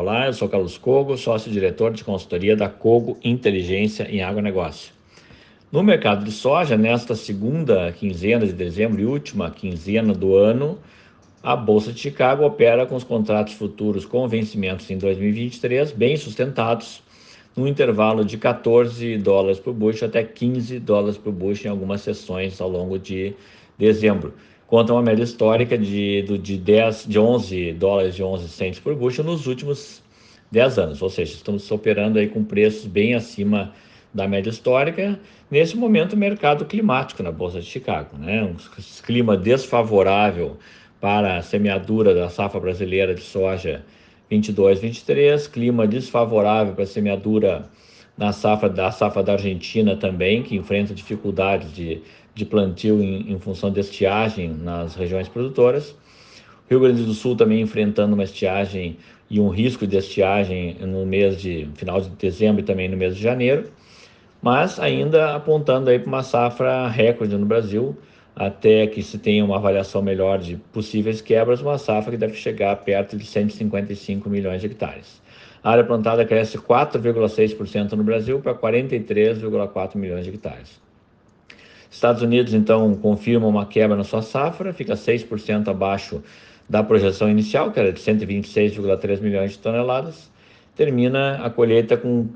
Olá, eu sou Carlos Cogo, sócio-diretor de consultoria da Cogo Inteligência em Agronegócio. No mercado de soja, nesta segunda quinzena de dezembro e última quinzena do ano, a Bolsa de Chicago opera com os contratos futuros com vencimentos em 2023 bem sustentados, no intervalo de 14 dólares por bushel até 15 dólares por bushel em algumas sessões ao longo de dezembro contra uma média histórica de, de, 10, de 11 dólares e 11 centos por bushel nos últimos 10 anos, ou seja, estamos operando aí com preços bem acima da média histórica. Nesse momento, mercado climático na Bolsa de Chicago, né? um clima desfavorável para a semeadura da safra brasileira de soja 22-23, clima desfavorável para a semeadura na safra da safra da Argentina também, que enfrenta dificuldades de de plantio em, em função de estiagem nas regiões produtoras. Rio Grande do Sul também enfrentando uma estiagem e um risco de estiagem no mês de final de dezembro e também no mês de janeiro, mas ainda apontando aí para uma safra recorde no Brasil, até que se tenha uma avaliação melhor de possíveis quebras, uma safra que deve chegar perto de 155 milhões de hectares. A área plantada cresce 4,6% no Brasil para 43,4 milhões de hectares. Estados Unidos, então, confirma uma quebra na sua safra, fica 6% abaixo da projeção inicial, que era de 126,3 milhões de toneladas, termina a colheita com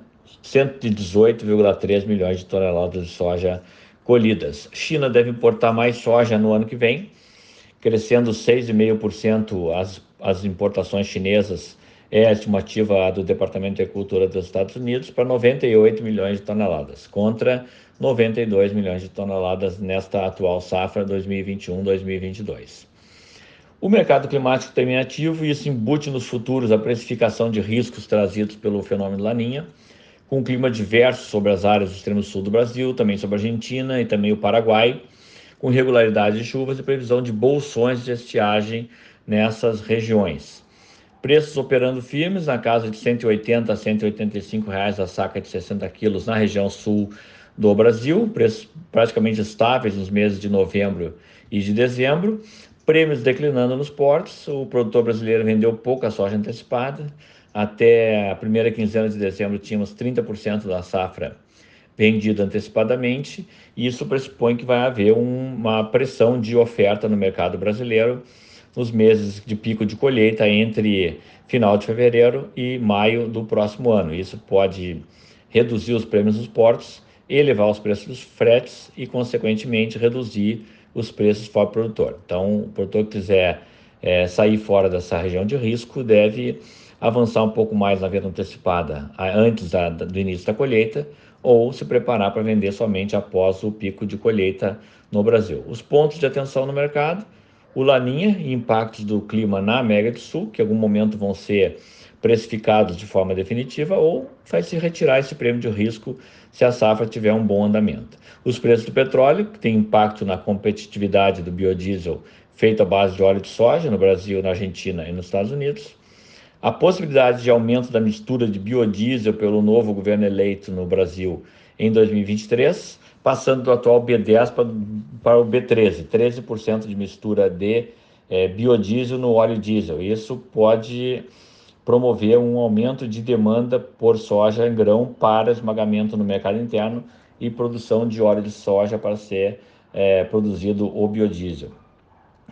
118,3 milhões de toneladas de soja colhidas. China deve importar mais soja no ano que vem, crescendo 6,5% as, as importações chinesas, é a estimativa do Departamento de Agricultura dos Estados Unidos, para 98 milhões de toneladas, contra 92 milhões de toneladas nesta atual safra 2021-2022. O mercado climático também ativo e isso embute nos futuros a precificação de riscos trazidos pelo fenômeno Laninha, com um clima diverso sobre as áreas do extremo sul do Brasil, também sobre a Argentina e também o Paraguai, com regularidade de chuvas e previsão de bolsões de estiagem nessas regiões. Preços operando firmes na casa de 180 a 185 reais a saca de 60 quilos na região sul do Brasil, preços praticamente estáveis nos meses de novembro e de dezembro, prêmios declinando nos portos, o produtor brasileiro vendeu pouca soja antecipada, até a primeira quinzena de dezembro tínhamos 30% da safra vendida antecipadamente, e isso pressupõe que vai haver um, uma pressão de oferta no mercado brasileiro nos meses de pico de colheita entre final de fevereiro e maio do próximo ano. Isso pode reduzir os prêmios dos portos elevar os preços dos fretes e, consequentemente, reduzir os preços para o produtor. Então, o produtor que quiser é, sair fora dessa região de risco deve avançar um pouco mais na venda antecipada antes da, do início da colheita ou se preparar para vender somente após o pico de colheita no Brasil. Os pontos de atenção no mercado, o Laninha e impactos do clima na América do Sul, que em algum momento vão ser precificados de forma definitiva ou vai se retirar esse prêmio de risco se a safra tiver um bom andamento. Os preços do petróleo, que tem impacto na competitividade do biodiesel feito à base de óleo de soja no Brasil, na Argentina e nos Estados Unidos. A possibilidade de aumento da mistura de biodiesel pelo novo governo eleito no Brasil em 2023, passando do atual B10 para, para o B13, 13% de mistura de é, biodiesel no óleo diesel. Isso pode promover um aumento de demanda por soja em grão para esmagamento no mercado interno e produção de óleo de soja para ser é, produzido o biodiesel.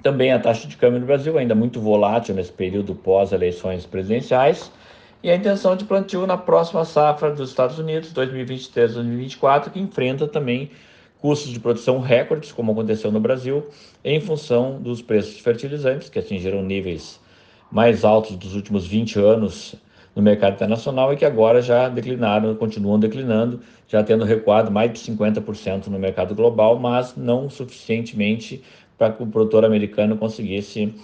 Também a taxa de câmbio no Brasil ainda muito volátil nesse período pós-eleições presidenciais e a intenção de plantio na próxima safra dos Estados Unidos, 2023-2024, que enfrenta também custos de produção recordes, como aconteceu no Brasil, em função dos preços de fertilizantes, que atingiram níveis mais altos dos últimos 20 anos no mercado internacional e que agora já declinaram, continuam declinando, já tendo recuado mais de 50% no mercado global, mas não suficientemente para que o produtor americano conseguisse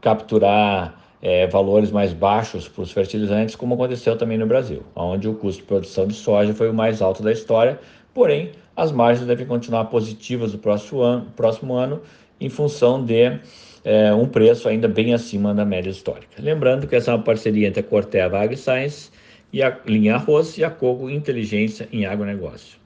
capturar é, valores mais baixos para os fertilizantes, como aconteceu também no Brasil, onde o custo de produção de soja foi o mais alto da história, porém as margens devem continuar positivas no próximo ano, próximo ano em função de é, um preço ainda bem acima da média histórica. Lembrando que essa é uma parceria entre a Corteva AgScience e a linha Arroz e a Cogo Inteligência em Agronegócio.